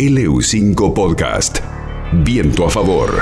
LU5 Podcast. Viento a favor.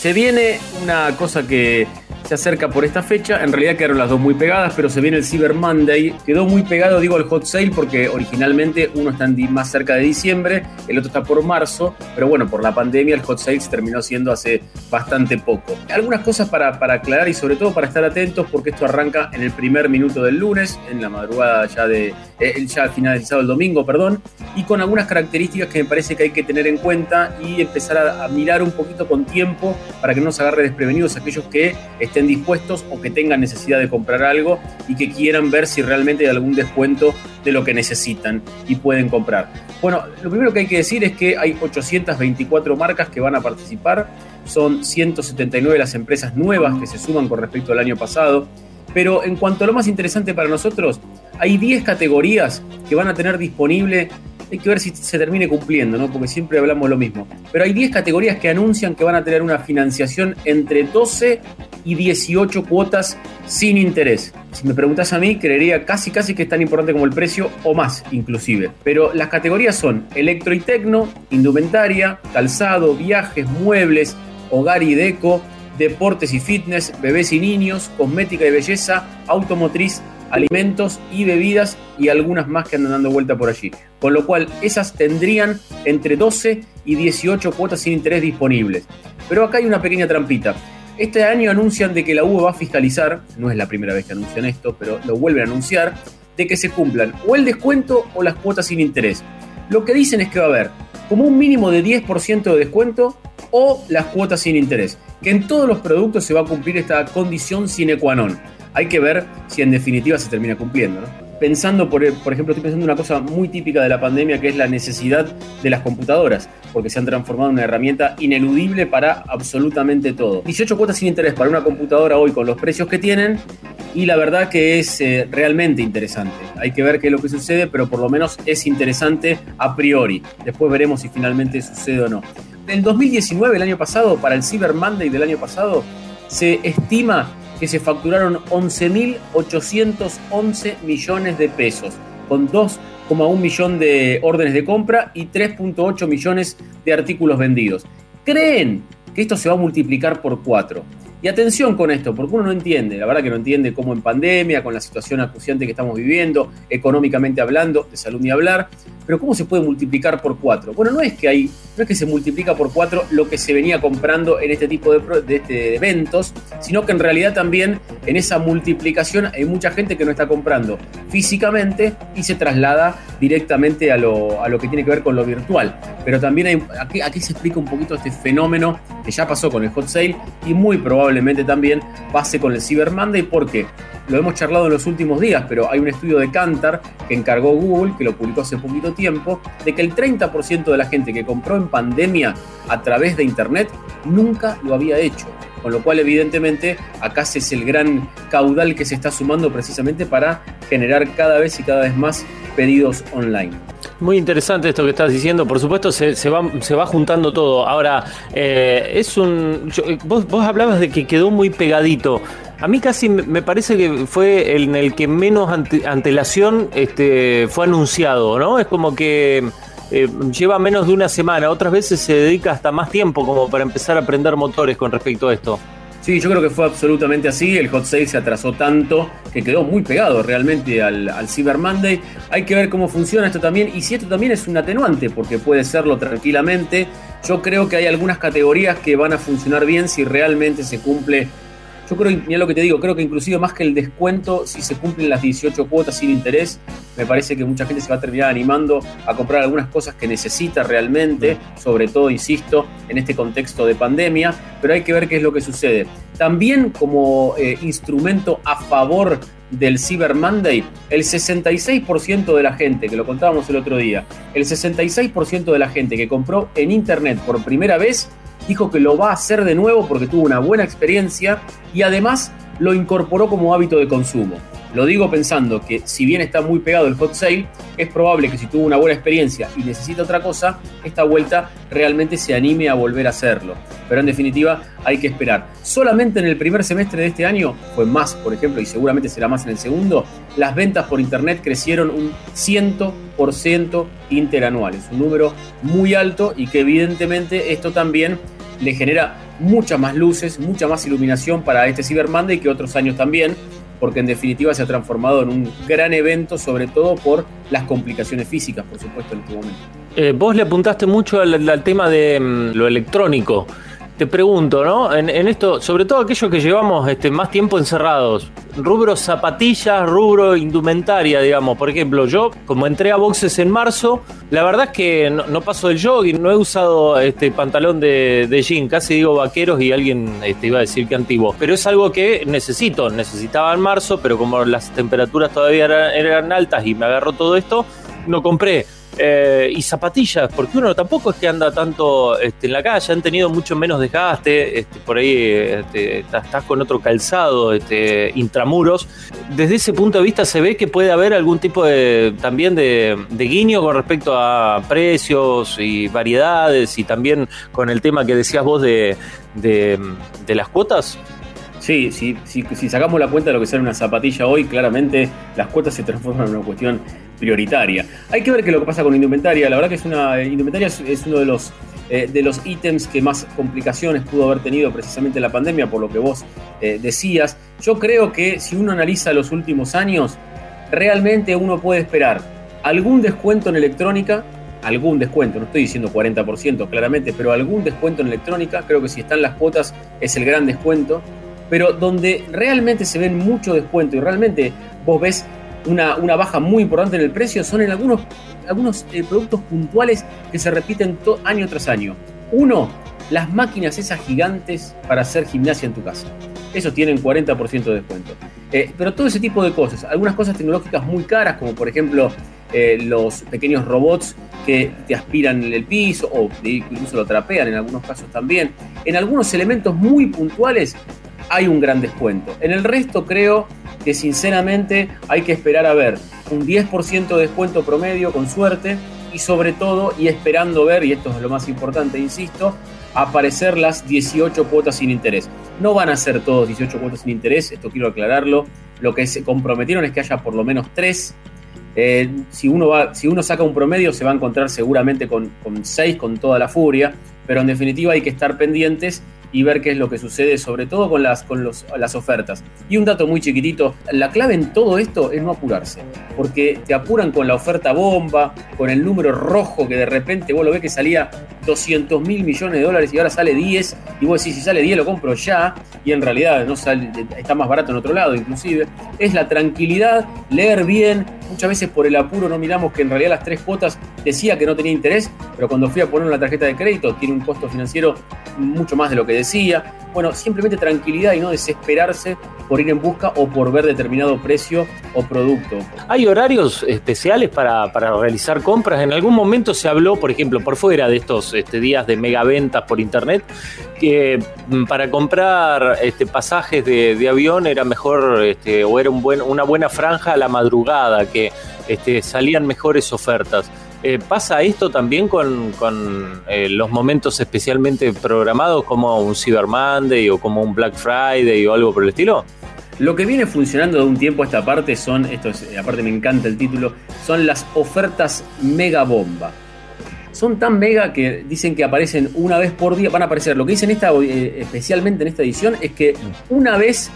Se viene una cosa que se acerca por esta fecha. En realidad quedaron las dos muy pegadas, pero se viene el Cyber Monday. Quedó muy pegado, digo, al hot sale porque originalmente uno está más cerca de diciembre, el otro está por marzo, pero bueno, por la pandemia el hot sale se terminó siendo hace bastante poco. Algunas cosas para, para aclarar y sobre todo para estar atentos porque esto arranca en el primer minuto del lunes, en la madrugada ya de, eh, ya finalizado el domingo, perdón, y con algunas características que me parece que hay que tener en cuenta y empezar a, a mirar un poquito con tiempo para que no se agarre desprevenidos aquellos que estén dispuestos o que tengan necesidad de comprar algo y que quieran ver si realmente hay algún descuento de lo que necesitan y pueden comprar. Bueno, lo primero que hay que decir es que hay 824 marcas que van a participar, son 179 las empresas nuevas que se suman con respecto al año pasado, pero en cuanto a lo más interesante para nosotros, hay 10 categorías que van a tener disponible hay que ver si se termine cumpliendo, ¿no? Porque siempre hablamos lo mismo. Pero hay 10 categorías que anuncian que van a tener una financiación entre 12 y 18 cuotas sin interés. Si me preguntas a mí, creería casi casi que es tan importante como el precio o más inclusive. Pero las categorías son electro y tecno, indumentaria, calzado, viajes, muebles, hogar y deco, deportes y fitness, bebés y niños, cosmética y belleza, automotriz, alimentos y bebidas y algunas más que andan dando vuelta por allí. Con lo cual, esas tendrían entre 12 y 18 cuotas sin interés disponibles. Pero acá hay una pequeña trampita. Este año anuncian de que la UBA va a fiscalizar, no es la primera vez que anuncian esto, pero lo vuelven a anunciar, de que se cumplan o el descuento o las cuotas sin interés. Lo que dicen es que va a haber como un mínimo de 10% de descuento o las cuotas sin interés, que en todos los productos se va a cumplir esta condición sine qua non hay que ver si en definitiva se termina cumpliendo. Pensando, por, por ejemplo, estoy pensando en una cosa muy típica de la pandemia que es la necesidad de las computadoras, porque se han transformado en una herramienta ineludible para absolutamente todo. 18 cuotas sin interés para una computadora hoy con los precios que tienen y la verdad que es eh, realmente interesante. Hay que ver qué es lo que sucede, pero por lo menos es interesante a priori. Después veremos si finalmente sucede o no. En 2019, el año pasado, para el Cyber Monday del año pasado, se estima que se facturaron 11.811 millones de pesos, con 2,1 millón de órdenes de compra y 3.8 millones de artículos vendidos. ¿Creen que esto se va a multiplicar por 4? Y atención con esto, porque uno no entiende, la verdad que no entiende cómo en pandemia, con la situación acuciante que estamos viviendo, económicamente hablando, de salud ni hablar, pero ¿cómo se puede multiplicar por cuatro? Bueno, no es que hay, no es que se multiplica por cuatro lo que se venía comprando en este tipo de, este, eventos, sino que en realidad también en esa multiplicación hay mucha gente que no está comprando físicamente y se traslada directamente a lo, a lo que tiene que ver con lo virtual. Pero también hay, aquí, aquí se explica un poquito este fenómeno que ya pasó con el hot sale y muy probablemente también pase con el Cyber Monday porque lo hemos charlado en los últimos días, pero hay un estudio de Kantar que encargó Google, que lo publicó hace poquito tiempo, de que el 30% de la gente que compró en pandemia a través de Internet nunca lo había hecho. Con lo cual, evidentemente, acá es el gran caudal que se está sumando precisamente para generar cada vez y cada vez más pedidos online. Muy interesante esto que estás diciendo. Por supuesto, se, va, se va juntando todo. Ahora, eh, es un. vos, vos hablabas de que quedó muy pegadito. A mí casi me parece que fue en el que menos antelación este, fue anunciado, ¿no? Es como que eh, lleva menos de una semana, otras veces se dedica hasta más tiempo como para empezar a aprender motores con respecto a esto. Sí, yo creo que fue absolutamente así. El hot sale se atrasó tanto que quedó muy pegado realmente al, al, Cyber Monday. Hay que ver cómo funciona esto también y si esto también es un atenuante, porque puede serlo tranquilamente. Yo creo que hay algunas categorías que van a funcionar bien si realmente se cumple yo creo, mira lo que te digo, creo que inclusive más que el descuento, si se cumplen las 18 cuotas sin interés, me parece que mucha gente se va a terminar animando a comprar algunas cosas que necesita realmente, sobre todo, insisto, en este contexto de pandemia, pero hay que ver qué es lo que sucede. También como eh, instrumento a favor del Cyber Monday, el 66% de la gente, que lo contábamos el otro día, el 66% de la gente que compró en Internet por primera vez, dijo que lo va a hacer de nuevo porque tuvo una buena experiencia y además lo incorporó como hábito de consumo. Lo digo pensando que si bien está muy pegado el hot sale, es probable que si tuvo una buena experiencia y necesita otra cosa, esta vuelta realmente se anime a volver a hacerlo. Pero en definitiva hay que esperar. Solamente en el primer semestre de este año, fue más por ejemplo, y seguramente será más en el segundo, las ventas por internet crecieron un 100% interanuales, un número muy alto y que evidentemente esto también le genera muchas más luces, mucha más iluminación para este Cyber Monday que otros años también, porque en definitiva se ha transformado en un gran evento, sobre todo por las complicaciones físicas, por supuesto, en este momento. Eh, vos le apuntaste mucho al, tema de mm, lo electrónico te pregunto, ¿no? En, esto, sobre todo aquellos que llevamos este, más tiempo encerrados, rubro zapatillas, rubro indumentaria, digamos. Por ejemplo, yo, como entré a boxes en marzo, la verdad es que no, paso del jogging, no he usado este pantalón de, de jean, casi digo vaqueros y alguien este, iba a decir que antiguo. Pero es algo que necesito, necesitaba en marzo, pero como las temperaturas todavía eran, eran altas y me agarró todo esto, no compré. Eh, y zapatillas, porque uno tampoco es que anda tanto este, en la calle, han tenido mucho menos desgaste, este, por ahí este, estás, con otro calzado, este, intramuros. Desde ese punto de vista se ve que puede haber algún tipo de también de, guiño con respecto a precios y variedades y también con el tema que decías vos de, de, las cuotas. Sí, si, si, sacamos la cuenta de lo que sale una zapatilla hoy, claramente las cuotas se transforman en una cuestión prioritaria. Hay que ver qué lo que pasa con indumentaria. La verdad que es una indumentaria es, uno de los eh, de los ítems que más complicaciones pudo haber tenido precisamente la pandemia, por lo que vos eh, decías. Yo creo que si uno analiza los últimos años, realmente uno puede esperar algún descuento en electrónica, algún descuento, no estoy diciendo 40% claramente, pero algún descuento en electrónica, creo que si están las cuotas es el gran descuento, pero donde realmente se ven mucho descuento y realmente vos ves una, baja muy importante en el precio son en algunos, algunos eh, productos puntuales que se repiten año tras año. Uno, las máquinas esas gigantes para hacer gimnasia en tu casa. Esos tienen 40% de descuento. Eh, pero todo ese tipo de cosas, algunas cosas tecnológicas muy caras, como por ejemplo eh, los pequeños robots que te aspiran el piso o incluso lo trapean en algunos casos también. En algunos elementos muy puntuales hay un gran descuento. En el resto creo que sinceramente hay que esperar a ver un 10% de descuento promedio con suerte y sobre todo y esperando ver, y esto es lo más importante, insisto, aparecer las 18 cuotas sin interés. No van a ser todos 18 cuotas sin interés, esto quiero aclararlo. Lo que se comprometieron es que haya por lo menos 3. Eh, si, uno va, si uno saca un promedio se va a encontrar seguramente con, con 6 con toda la furia, pero en definitiva hay que estar pendientes y ver qué es lo que sucede, sobre todo con las, con las ofertas. Y un dato muy chiquitito, la clave en todo esto es no apurarse, porque te apuran con la oferta bomba, con el número rojo que de repente vos lo ves que salía 200 mil millones de dólares y ahora sale 10, y vos decís, si sale 10 lo compro ya, y en realidad no sale, está más barato en otro lado inclusive. Es la tranquilidad, leer bien, muchas veces por el apuro no miramos que en realidad las tres cuotas decía que no tenía interés, pero cuando fui a poner la tarjeta de crédito tiene un costo financiero mucho más de lo que decía. Bueno, simplemente tranquilidad y no desesperarse por ir en busca o por ver determinado precio o producto. ¿Hay horarios especiales para, realizar compras? En algún momento se habló, por ejemplo, por fuera de estos este, días de megaventas por internet, que mm, para comprar este, pasajes de, avión era mejor este, o era una buena franja a la madrugada, que este, salían mejores ofertas. Eh, ¿Pasa esto también con, eh, los momentos especialmente programados como un Cyber Monday o como un Black Friday o algo por el estilo? Lo que viene funcionando de un tiempo a esta parte son, esto es, aparte me encanta el título, son las ofertas mega bomba. Son tan mega que dicen que aparecen una vez por día, van a aparecer. Lo que dicen esta, eh, especialmente en esta edición es que una vez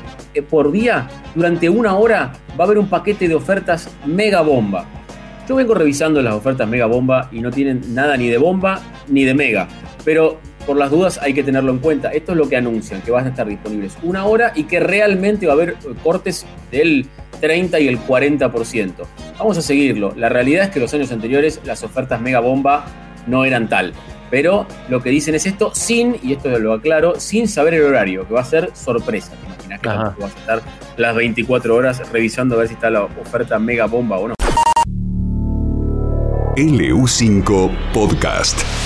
por día, durante una hora, va a haber un paquete de ofertas mega bomba. Yo vengo revisando las ofertas Mega Bomba y no tienen nada ni de bomba ni de mega. Pero por las dudas hay que tenerlo en cuenta. Esto es lo que anuncian, que van a estar disponibles una hora y que realmente va a haber cortes del 30 y el 40%. Vamos a seguirlo. La realidad es que los años anteriores las ofertas Mega Bomba no eran tal. Pero lo que dicen es esto sin, y esto lo aclaro, sin saber el horario, que va a ser sorpresa. Te imaginas que vas a estar las 24 horas revisando a ver si está la oferta Mega Bomba o no. LU5 Podcast.